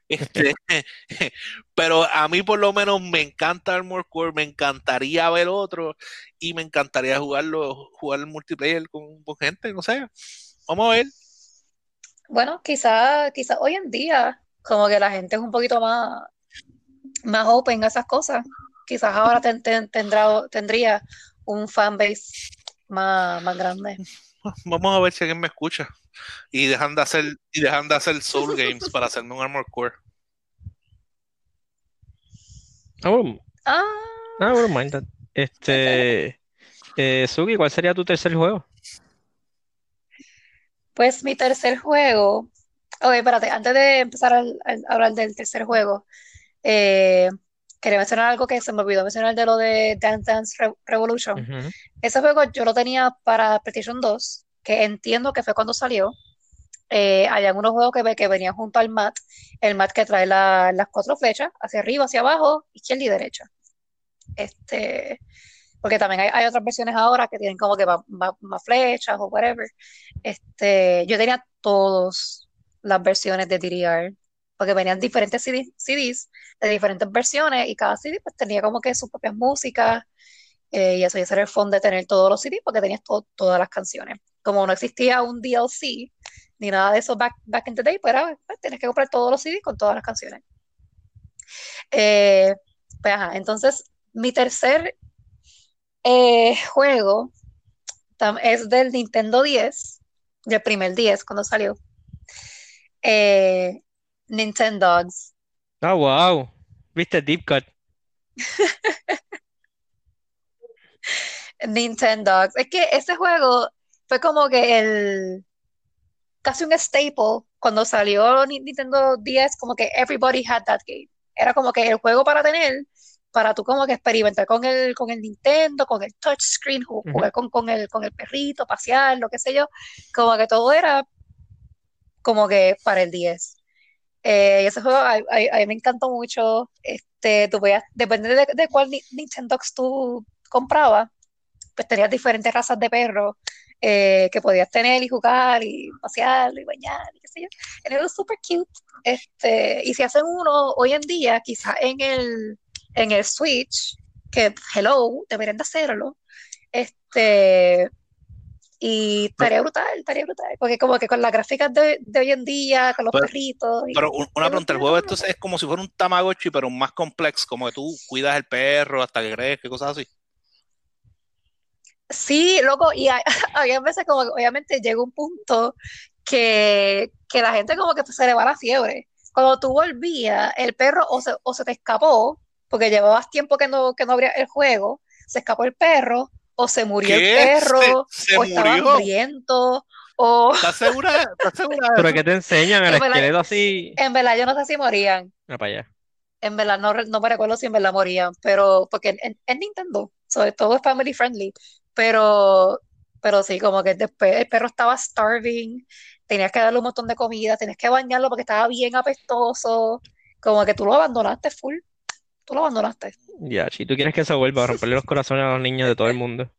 Este, pero a mí por lo menos me encanta Armor Core, me encantaría ver otro y me encantaría jugarlo, jugar el multiplayer con, con gente, no sé. Vamos a ver. Bueno, quizá, quizá hoy en día, como que la gente es un poquito más, más open a esas cosas. Quizás ahora ten- ten- tendrá, tendría un fanbase más, más grande. Vamos a ver si alguien me escucha. Y dejan de hacer, y dejan de hacer Soul Games para hacerme un Armor Core. I wouldn't, Ah, I wouldn't mind that. Este, eh, Sugi, ¿cuál sería tu tercer juego? pues mi tercer juego. Ok, espérate, antes de empezar a hablar del tercer juego, eh, quería mencionar algo que se me olvidó mencionar de lo de Dance Dance Re- Revolution. Ese juego yo lo tenía para PlayStation 2, que entiendo que fue cuando salió. eh, había unos juegos que, que venían junto al mat, el mat que trae la- las cuatro flechas, hacia arriba, hacia abajo, izquierda y derecha. Este, porque también hay, otras versiones ahora que tienen como que más flechas o whatever. Este, yo tenía todas las versiones de DDR, porque venían diferentes CD CDs de diferentes versiones y cada CD pues tenía como que sus propias músicas eh, y eso, y ese era el fun de tener todos los CDs porque tenías to- todas las canciones. Como no existía un DLC ni nada de eso back, back in the day, pues era, pues, tienes que comprar todos los CDs con todas las canciones. Eh, pues, ajá, entonces, mi tercer eh, juego es del Nintendo 10, del primer 10 cuando salió. Eh, Nintendogs. Ah, wow. ¿Viste Deep Cut? Nintendogs. Es que ese juego fue como que el casi un staple cuando salió Ni- Nintendo 10, como que everybody had that game. Era como que el juego para tener, para tú como que experimentar con el, con el Nintendo, con el touchscreen, ju- Ujú. jugar con, con el, con el perrito, pasear, lo que sé yo. Como que todo era como que para el 10. Eh, ese juego a, a- a mí me encantó mucho. Este, tú podías, depende de, de cuál Ni- Nintendogs tú comprabas, pues tenías diferentes razas de perros eh, que podías tener y jugar y pasearlo y bañar y qué sé yo. Era súper cute. Este, y si hacen uno hoy en día, quizás en el, en el Switch, que hello, deberían de hacerlo. Este, y estaría brutal, estaría brutal. Porque como que con las gráficas de, de hoy en día, con los Pero- perritos. y- Pero un- una pregunta, el juego entonces es como si fuera un Tamagotchi, pero más complex, como que tú cuidas el perro hasta que crezca, cosas así. Sí, loco, y hay- había veces como que obviamente llega un punto que, que la gente como que se le va la fiebre. Cuando tú volvías, el perro o se, o se te escapó, porque llevabas tiempo que no, que no abría el juego, se escapó el perro, o se murió el ¿Qué? perro, ¿Se, se o estaba murió? hambriento, o ¿Estás segura? ¿Estás segura de ¿Pero eso? qué te enseñan? El verdad. esqueleto así. en verdad yo no sé si morían, Ah, para allá. en verdad no, no me recuerdo si en verdad morían, pero porque en, en Nintendo, sobre todo es family friendly, pero, pero sí, como que después el perro estaba starving, tenías que darle un montón de comida, tenías que bañarlo porque estaba bien apestoso, como que tú lo abandonaste full, tú lo abandonaste. Ya, si tú quieres que se vuelva a romperle los corazones a los niños de todo el mundo.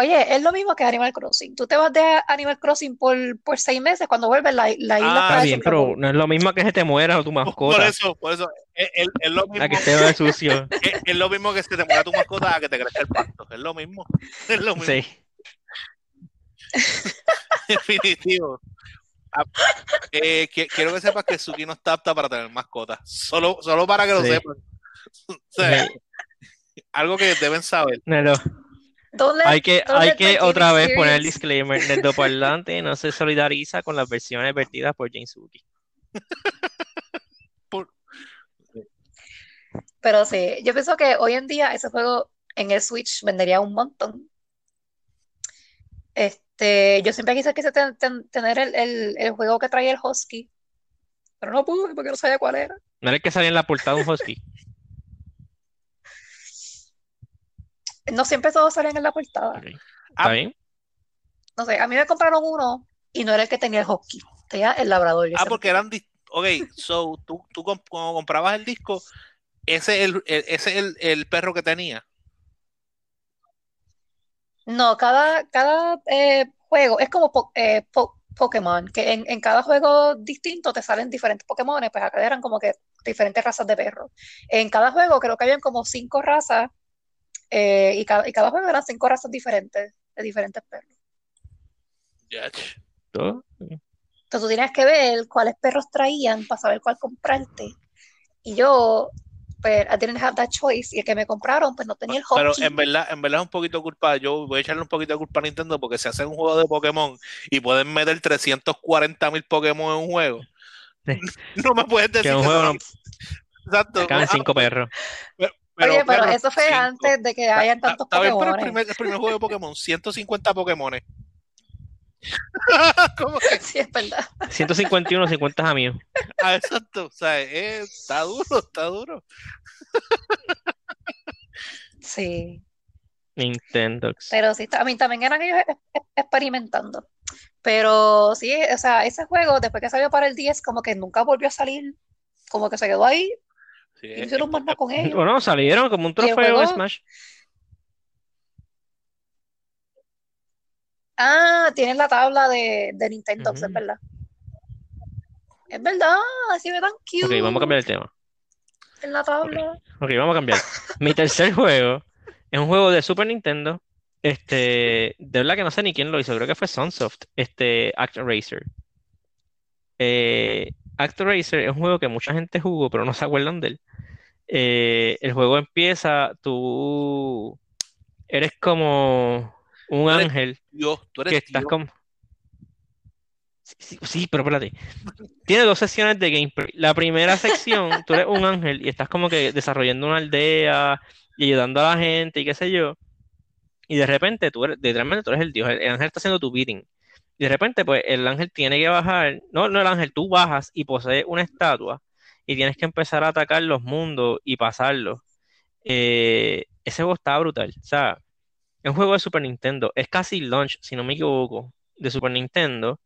Oye, es lo mismo que Animal Crossing. Tú te vas de Animal Crossing por, por seis meses, cuando vuelves la, la isla Ah, Está bien, pero no es lo mismo que se te muera tu Por mascota. eso, por eso. Es, es- es lo mismo, A que esté sucio. es, es lo mismo que se te muera tu mascota a que te crezca el pasto. Es lo mismo. Es lo mismo. Sí. Definitivo. Ah, eh, qui- quiero que sepas que Suki no está apta para tener mascotas. Solo, solo para que lo Sí. sepan. O sea, Sí. algo que deben saber. Nelo, Don't let- hay que, don't hay que otra vez poner el disclaimer. Parlante no se solidariza con las versiones vertidas por James. Por- Pero sí, yo pienso que hoy en día ese juego en el Switch vendería un montón. Este, yo siempre quise, quise ten- ten- tener el, el- el juego que traía el Husky, pero no pude porque no sabía cuál era. No era el que salía en la portada de un husky. No siempre todos salían en la portada. Ok. ¿Está bien? No sé, a mí me compraron uno y no era el que tenía el Husky, tenía el labrador. Ah, porque eran. dis- Ok, so tú, tú comp- cuando comprabas el disco, ese es el, el- ese es el, el perro que tenía. No, cada, cada eh, juego es como po- eh, po- Pokémon, que en, en cada juego distinto te salen diferentes Pokémon, pues acá eran como que diferentes razas de perros. En cada juego creo que habían como cinco razas eh, y, cada, y cada juego eran cinco razas diferentes, de diferentes perros. Entonces tú tienes que ver cuáles perros traían para saber cuál comprarte. Y yo, pues, I didn't have that choice. Y el que me compraron, pues no tenía el Pero Husky. en verdad, en verdad es un poquito culpa. Yo voy a echarle un poquito de culpa a Nintendo porque si hacen un juego de Pokémon y pueden meter 340 mil Pokémon en un juego, Sí. no me puedes decir Que un juego no- Exacto. caben Ah, cinco perros. Oye, pero claro, eso fue cinco. antes de que hayan tantos bien, pero el primer, el primer juego de Pokémon, 150 Pokémones. ¿Cómo que? Sí, es verdad. 151, 50 es a mí. Ah, exacto. O sea, eh, está duro, está duro. Sí. Nintendo. Pero sí, a mí también eran ellos experimentando. Pero sí, o sea, ese juego, después que salió para el 10, como que nunca volvió a salir, como que se quedó ahí, Sí, es- no hicieron más nada con ellos. Bueno, salieron como un trofeo de Smash. Ah, tienen la tabla de, de Nintendo, es verdad. Es verdad, así ve tan cute Ok, vamos a cambiar el tema. en la tabla. Ok, vamos a cambiar. Mi tercer juego es un juego de Super Nintendo. Este, de verdad que no sé ni quién lo hizo, creo que fue Sunsoft, este Act Racer. Eh, Act Racer es un juego que mucha gente jugó, pero no se acuerdan de él. Eh, el juego empieza, tú eres como un Tú eres ángel Dios, tú eres que estás Dios. como... Sí, sí, sí, pero espérate. Tiene dos secciones de gameplay. La primera sección, tú eres un ángel y estás como que desarrollando una aldea y ayudando a la gente y qué sé yo. Y de repente tú eres, literalmente tú eres el dios. El, el ángel está haciendo tu bidding. De repente, pues, el ángel tiene que bajar. No, no el ángel, tú bajas y posees una estatua y tienes que empezar a atacar los mundos y pasarlos. Eh, ese juego está brutal. O sea, es un juego de Super Nintendo. Es casi launch, si no me equivoco, de Super Nintendo.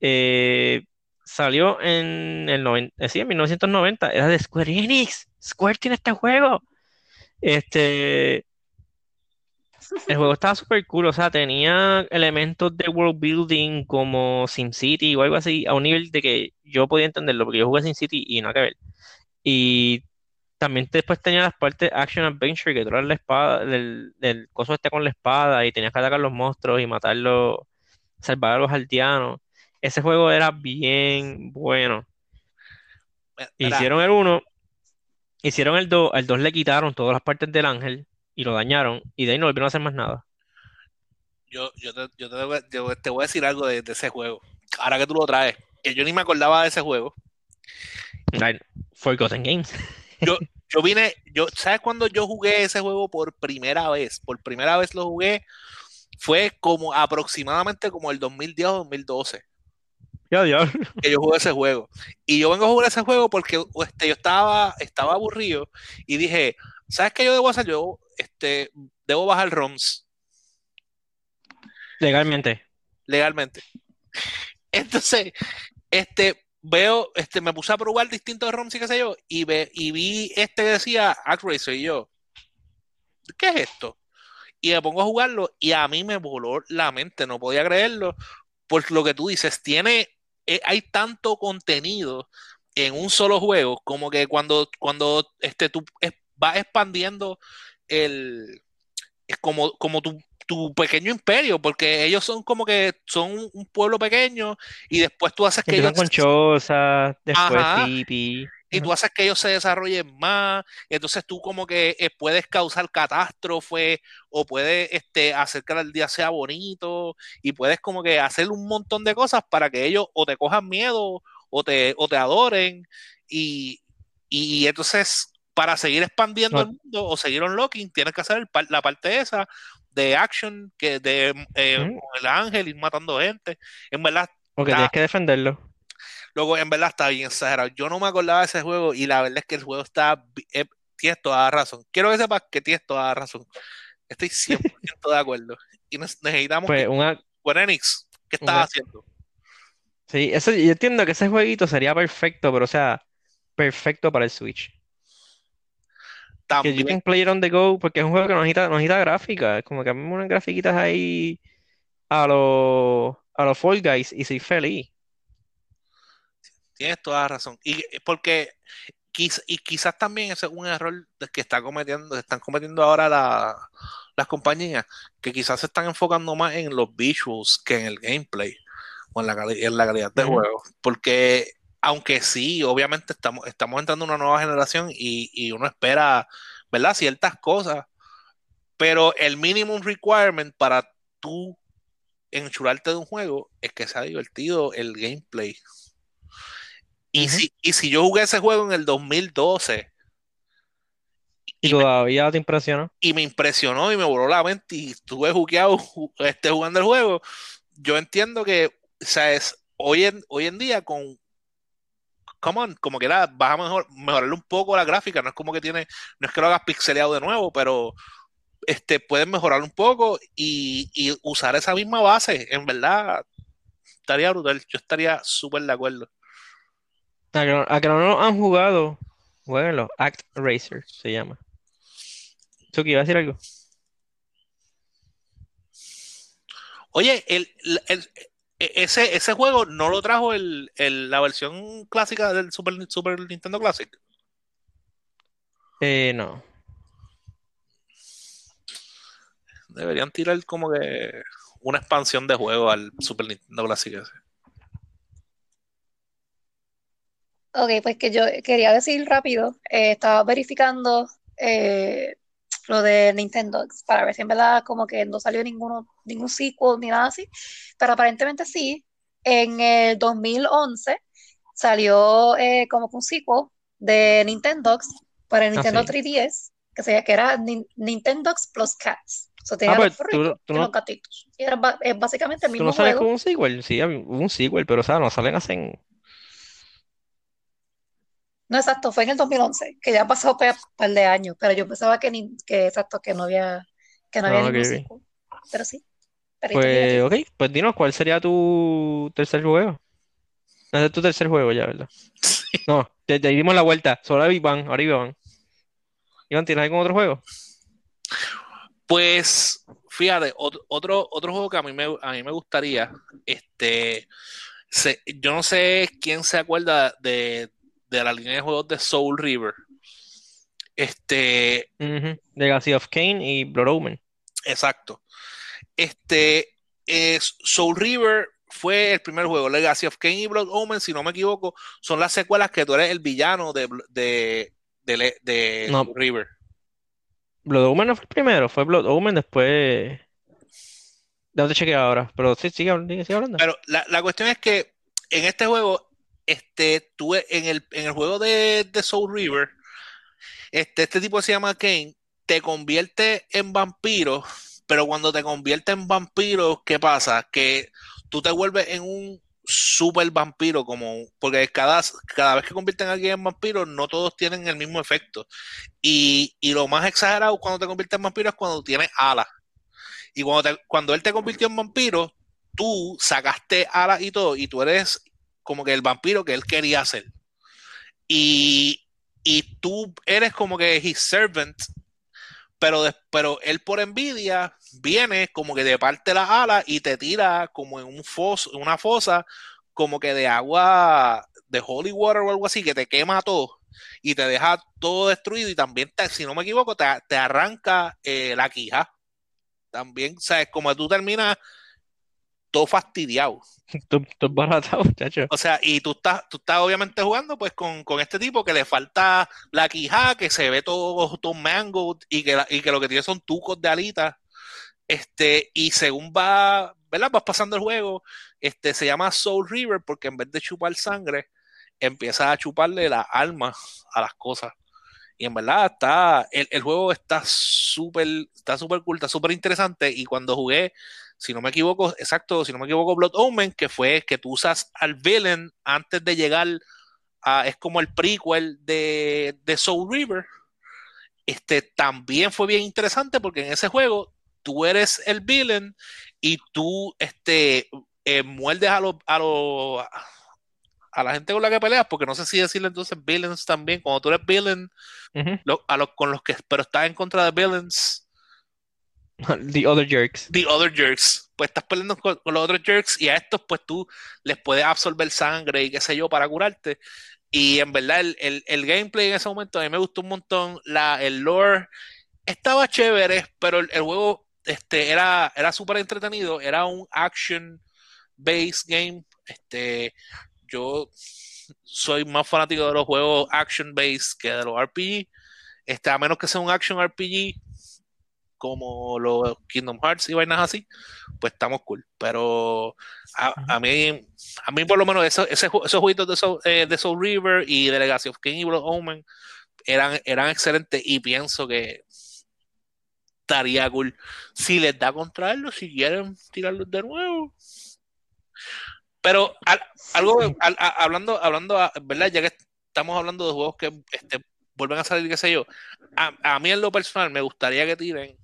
Eh, salió en el noven- eh, sí, en 1990. Era de Square Enix. Square tiene este juego. Este, el juego estaba súper cool. O sea, tenía elementos de world building como SimCity o algo así, a un nivel de que yo podía entenderlo, porque yo jugué SimCity y nada que ver. Y también después tenía las partes Action Adventure, que tú eras la espada, del, del coso este con la espada y tenías que atacar los monstruos y matarlos, salvar a los aldeanos. Ese juego era bien bueno. Hicieron el 1, hicieron el 2, al 2 le quitaron todas las partes del ángel y lo dañaron y de ahí no volvieron a hacer más nada. yo, yo, te, yo te voy- yo te voy a decir algo de, de ese juego. Ahora que tú lo traes, que yo ni me acordaba de ese juego. Forgotten Games. Yo vine, yo, ¿sabes cuándo yo jugué ese juego por primera vez? Por primera vez lo jugué, fue como aproximadamente como el 2010 o 2012 Ya, diablo. que yo jugué ese juego. Y yo vengo a jugar ese juego porque este, yo estaba, estaba aburrido y dije, ¿sabes qué yo debo hacer? Yo este, debo bajar ROMs Legalmente. legalmente. Entonces, este, veo, este, me puse a probar distintos ROMs y qué sé yo, y, ve, y vi este que decía ActRacer y yo, ¿qué es esto? Y me pongo a jugarlo y a mí me voló la mente, no podía creerlo, por lo que tú dices, tiene, eh, hay tanto contenido en un solo juego, como que cuando, cuando este, tú es- vas expandiendo el, es como, como tu, tu pequeño imperio, porque ellos son como que son un, pueblo pequeño y después tú haces que ellos con chozas, después Ajá. tipi. y tú haces que ellos se desarrollen más, y entonces tú como que eh, puedes causar catástrofe o puedes este, hacer que el día sea bonito y puedes como que hacer un montón de cosas para que ellos o te cojan miedo o te, o te adoren y, y entonces para seguir expandiendo No. el mundo o seguir unlocking tienes que hacer el la parte esa de action que de eh, con el ángel ir matando gente en verdad Porque tienes que defenderlo. Luego, en verdad está bien exagerado. Yo no me acordaba de ese juego y la verdad es que el juego está. eh, tienes toda razón. Quiero que sepas que tienes toda razón. Estoy 100% de acuerdo. Y necesitamos Pues que una, Enix, ¿qué estás una- haciendo? sí, eso, yo entiendo que ese jueguito sería perfecto, pero o sea, perfecto para el Switch. Que you can play it on the go, porque es un juego que no necesita, no necesita gráfica. Es como que a mí unas grafiquitas ahí a los a los Fall Guys y soy feliz. tienes toda la razón. Y eh, porque quiz- y quizás también ese es un error que está cometiendo, están cometiendo ahora la- las compañías, que quizás se están enfocando más en los visuals que en el gameplay o en la, en la calidad de juego. Porque aunque sí, obviamente estamos, estamos entrando en una nueva generación y, y uno espera, ¿verdad? Ciertas cosas, pero el minimum requirement para tú enchularte de un juego es que sea divertido el gameplay. Y, si, y si yo jugué ese juego en el 2012 Y y me, todavía te impresiona. y me impresionó y me voló la mente y estuve jugueado, ju- este, jugando el juego, yo entiendo que, o sea, es, hoy, en, hoy en día con, come on, como que era, vas a mejor, mejorarle un poco la gráfica, no es como que tiene, no es que lo hagas pixeleado de nuevo, pero este, puedes mejorar un poco y, y usar esa misma base, en verdad, estaría brutal. Yo estaría súper de acuerdo. A que, no, a que no lo han jugado, jueguenlo. Act Racer se llama. Chucky, ¿iba a decir algo? Oye, el, el- ese, ese juego no lo trajo el, el- la versión clásica del Super, Super Nintendo Classic. Eh, no. Deberían tirar como que una expansión de juego al Super Nintendo Classic ese. Ok, pues que yo quería decir rápido, eh, estaba verificando eh, lo de Nintendo para ver si en verdad como que no salió ninguno, ningún sequel ni nada así, pero aparentemente sí. En el 2011 salió eh, como un sequel de Nintendogs para el Ah, Nintendo sí. 3DS, que, se, que era Nin- Nintendogs plus Cats. O sea, tenía Ah, los pues tú, tú y no, los gatitos. Y era es básicamente el tú mismo no sales juego. con un sequel. Sí, un sequel, pero o sea, no salen hace. No, exacto, fue en el 2011, que ya ha pasado un par de años, pero yo pensaba que, ni, que exacto, que no había, que no había Ah, ningún ok. sequel. Pero sí, Pues, ok, pues dinos, ¿cuál sería tu tercer juego? Ese es tu tercer juego ya, ¿verdad? No, te, te dimos la vuelta. Solo ahora Iván, ahora Iván. Iván, ¿tienes algún otro juego? Pues, fíjate, otro, otro, otro juego que a mí me, a mí me gustaría, este, se- yo no sé quién se acuerda de, de la línea de juegos de Soul River. Este, Legacy of Kain y Blood Omen. exacto. Este, es Soul River fue el primer juego. Legacy of Kain y Blood Omen, si no me equivoco, son las secuelas que tú eres el villano de, de, de, No. River. Blood Omen no fue el primero, fue Blood Omen después. Déjame chequear ahora, pero sí, sigue, sigue- sigue hablando. Pero la, la cuestión es que en este juego, este, tuve en el, en el juego de, de Soul River, este, este tipo se llama Kane, te convierte en vampiro, pero cuando te convierte en vampiro, ¿qué pasa? Que tú te vuelves en un super vampiro, como, porque cada, cada vez que convierten a alguien en vampiro, no todos tienen el mismo efecto. Y, y lo más exagerado cuando te conviertes en vampiro es cuando tienes alas. Y cuando, te- cuando él te convirtió en vampiro, tú sacaste alas y todo, y tú eres como que el vampiro que él quería ser. Y, y tú eres como que his servant, pero, pero él por envidia viene como que de parte las alas y te tira como en un una fosa, como que de agua, de holy water o algo así, que te quema todo y te deja todo destruido y también, si no me equivoco, te, te arranca eh, la quija. También, ¿sabes? Como tú terminas todo fastidiado. Tú, tú baratado, muchacho. O sea, y tú estás, tú estás obviamente jugando pues con, con este tipo que le falta la quija, que se ve todo, todo mango y que, la- y que lo que tiene son tucos de alitas. Este, y según va, ¿verdad? Vas pasando el juego, este, se llama Soul River porque en vez de chupar sangre, empieza a chuparle las almas a las cosas. Y en verdad está, el, el juego está súper, está súper cool, está súper interesante. Y cuando jugué, si no me equivoco, exacto, si no me equivoco, Blood Omen, que fue que tú usas al villain antes de llegar a, es como el prequel de, de Soul River. Este también fue bien interesante porque en ese juego tú eres el villain y tú este, eh, muerdes a los a los a la gente con la que peleas, porque no sé si decirle entonces villains también, cuando tú eres villain, lo- a los con los que, pero estás en contra de villains, The Other Jerks. the other jerks, pues estás peleando con, los otros jerks y a estos pues tú les puedes absorber sangre y qué sé yo para curarte. Y en verdad el, el- el gameplay en ese momento a mí me gustó un montón, la, el lore estaba chévere, pero el, el juego este, era, era súper entretenido, era un action based game. Este, yo soy más fanático de los juegos action based que de los RPG. Este, a menos que sea un action RPG como los Kingdom Hearts y vainas así, pues estamos cool. Pero a, a mí, a mí por lo menos ese ju- esos jueguitos de Soul, eh, de Soul River y de Legacy of King y Blood Omen eran, eran excelentes y pienso que estaría cool si les da contrarlo, si quieren tirarlos de nuevo. Pero al- algo, al- a- hablando, hablando, a- ¿verdad? Ya que estamos hablando de juegos que este, vuelven a salir, qué sé yo, a, a mí en lo personal me gustaría que tiren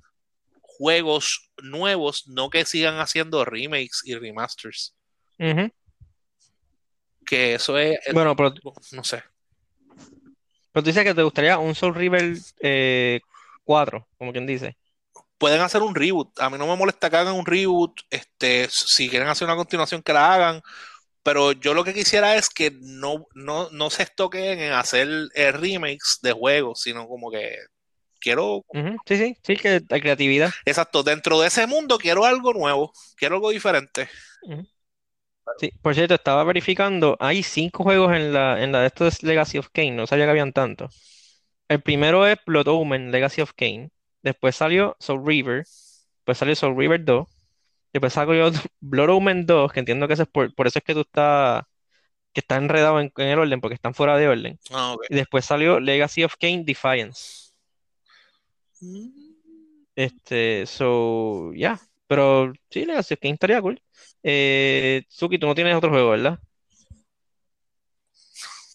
juegos nuevos, no que sigan haciendo remakes y remasters. Que eso es, Bueno, pero, no sé. pero tú dices que te gustaría un Soul River eh, 4, como quien dice. Pueden hacer un reboot. A mí no me molesta que hagan un reboot. Este, si quieren hacer una continuación, que la hagan. Pero yo lo que quisiera es que no, no, no se estoquen en hacer eh, remakes de juegos, sino como que quiero, Sí, sí, sí, que hay creatividad. exacto, dentro de ese mundo quiero algo nuevo, quiero algo diferente. Sí, por cierto, estaba verificando, hay cinco juegos en la, en la de estos Legacy of Kain, no sabía que habían tantos. El primero es Blood Omen, Legacy of Kain. Después salió Soul River. Después salió Soul River 2. Después salió Blood Omen 2, que entiendo que eso es por, por eso es que tú estás, que está enredado en, en el orden, porque están fuera de orden. Ah, ok. Y después salió Legacy of Kain Defiance. Este, so, ya. Pero sí, Legacy of Kain estaría cool. Eh, Suki, tú no tienes otro juego, ¿verdad?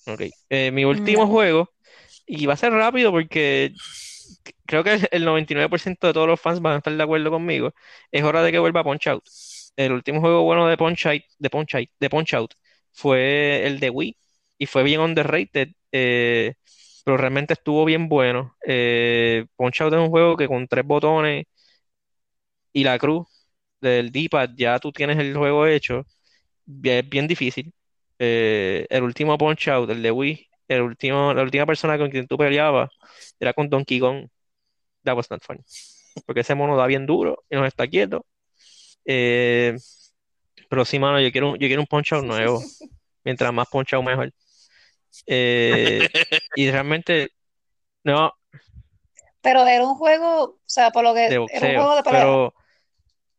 Ok. Eh, mi último No. juego, y va a ser rápido porque creo que el 99% de todos los fans van a estar de acuerdo conmigo. Es hora de que vuelva Punch Out. El último juego bueno de Punch Out, de Punch Out, de Punch Out fue el de Wii y fue bien underrated, eh, pero realmente estuvo bien bueno. Eh, Punch Out es un juego que con tres botones y la cruz del D-pad ya tú tienes el juego hecho. Es bien difícil. Eh, el último Punch Out, el de Wii, el último, la última persona con quien tú peleabas era con Donkey Kong. That was not fun. Porque ese mono da bien duro y no está quieto. Eh, pero sí, mano, yo quiero, un- yo quiero un Punch Out nuevo. Mientras más Punch Out, mejor. Eh, y realmente, no, Pero era un juego, o sea, por lo que de era un juego de pelea. Pero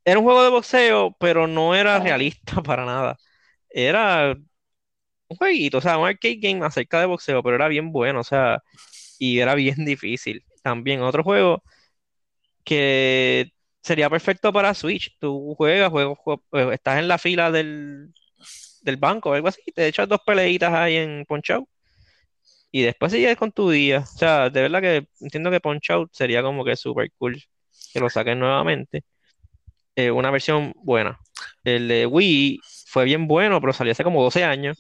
era un juego de boxeo, pero no era realista para nada. Era un jueguito, o sea, un arcade game acerca de boxeo, pero era bien bueno, o sea, y era bien difícil. También otro juego que sería perfecto para Switch. Tú juegas, juegas, juegas- eh, estás en la fila del, del banco o algo así, te echas dos peleitas ahí en Punch Out y después sigues con tu día. O sea, de verdad que entiendo que Punch Out sería como que super cool que lo saquen nuevamente. Eh, una versión buena. El de Wii fue bien bueno, pero salió hace como 12 años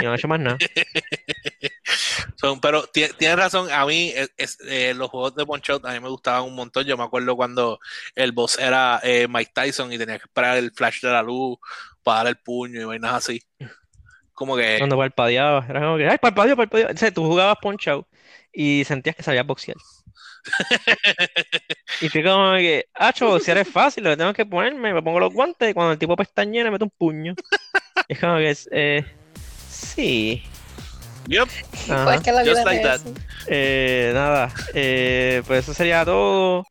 y no ha hecho más nada. Pero ti- tienes razón, a mí es- es, eh, los juegos de Punch Out a mí me gustaban un montón. Yo me acuerdo cuando el boss era eh, Mike Tyson y tenía que esperar el flash de la luz para dar el puño y vainas así. Como que Cuando parpadeaba, era como que, ay, parpadeó, parpadeó. O sea, tú jugabas Punch Out y sentías que sabías boxear. Y fue como que, acho, boxear es fácil, lo que tengo que ponerme, me pongo los guantes y cuando el tipo pestañea le meto un puño. Y es como que, eh, sí. Yep. Pues que la Just vida like es that. Eh, nada, eh, pues eso sería todo.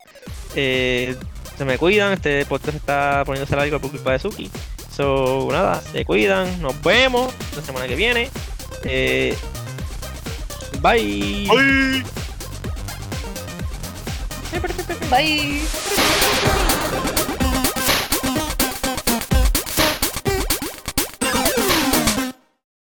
Eh, se me cuidan, este podcast está poniéndose largo por culpa de Suki. So, nada, se cuidan, nos vemos la semana que viene. Eh, bye. ¡Ay! Bye.